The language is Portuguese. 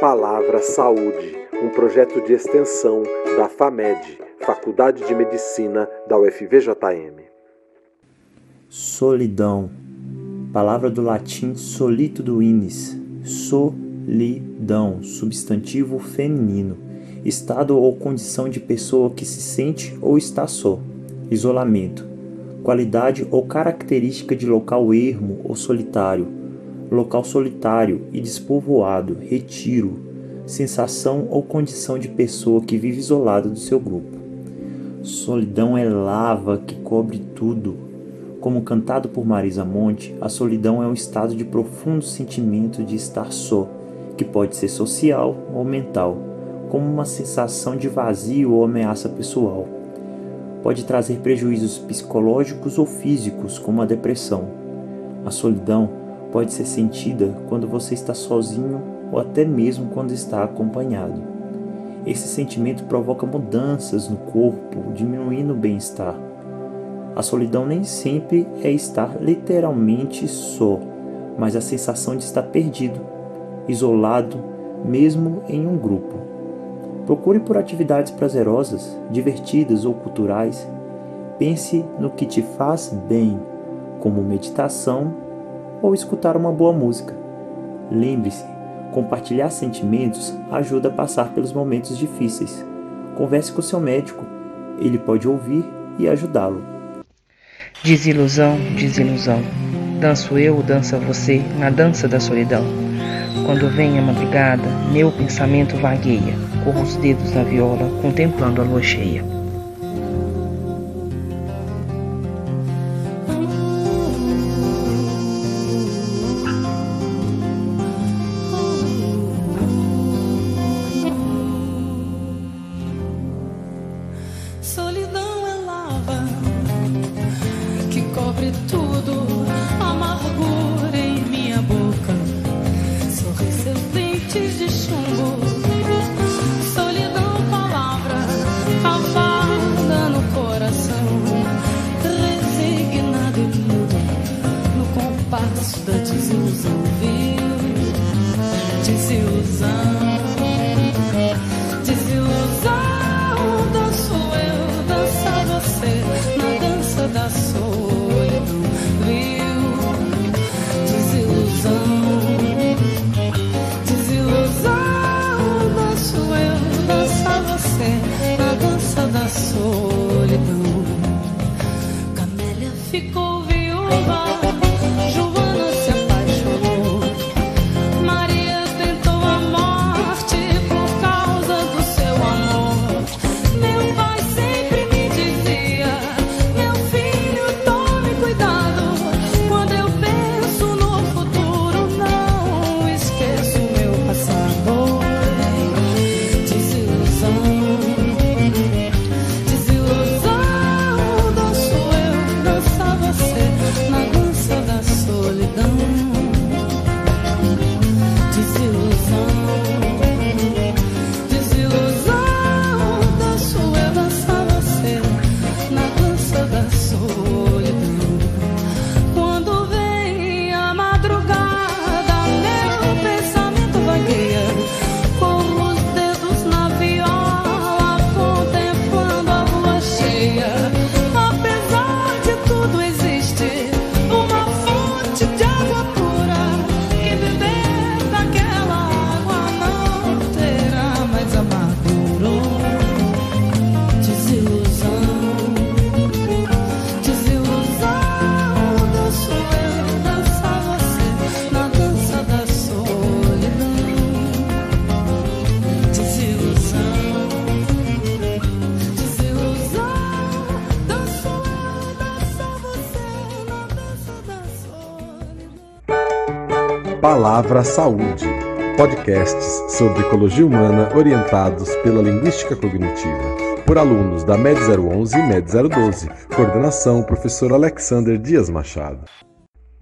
Palavra Saúde, um projeto de extensão da FAMED, Faculdade de Medicina da UFVJM. Solidão, palavra do latim solito inis, solidão, substantivo feminino, estado ou condição de pessoa que se sente ou está só, isolamento, qualidade ou característica de local ermo ou solitário, local solitário e despovoado, retiro, sensação ou condição de pessoa que vive isolada do seu grupo. Solidão é lava que cobre tudo. Como cantado por Marisa Monte, a solidão é um estado de profundo sentimento de estar só, que pode ser social ou mental, como uma sensação de vazio ou ameaça pessoal. Pode trazer prejuízos psicológicos ou físicos, como a depressão. A solidão pode ser sentida quando você está sozinho ou até mesmo quando está acompanhado. Esse sentimento provoca mudanças no corpo, diminuindo o bem-estar. A solidão nem sempre é estar literalmente só, mas a sensação de estar perdido, isolado, mesmo em um grupo. Procure por atividades prazerosas, divertidas ou culturais. Pense no que te faz bem, como meditação ou escutar uma boa música. Lembre-se, compartilhar sentimentos ajuda a passar pelos momentos difíceis. Converse com seu médico, ele pode ouvir e ajudá-lo. Desilusão, desilusão. Danço eu, dança você na dança da solidão. Quando vem a madrugada, meu pensamento vagueia, corro os dedos na viola, contemplando a lua cheia. ficou viúva. João Palavra Saúde. Podcasts sobre ecologia humana orientados pela linguística cognitiva. Por alunos da MED 011 e MED 012. Coordenação: Professor Alexander Dias Machado.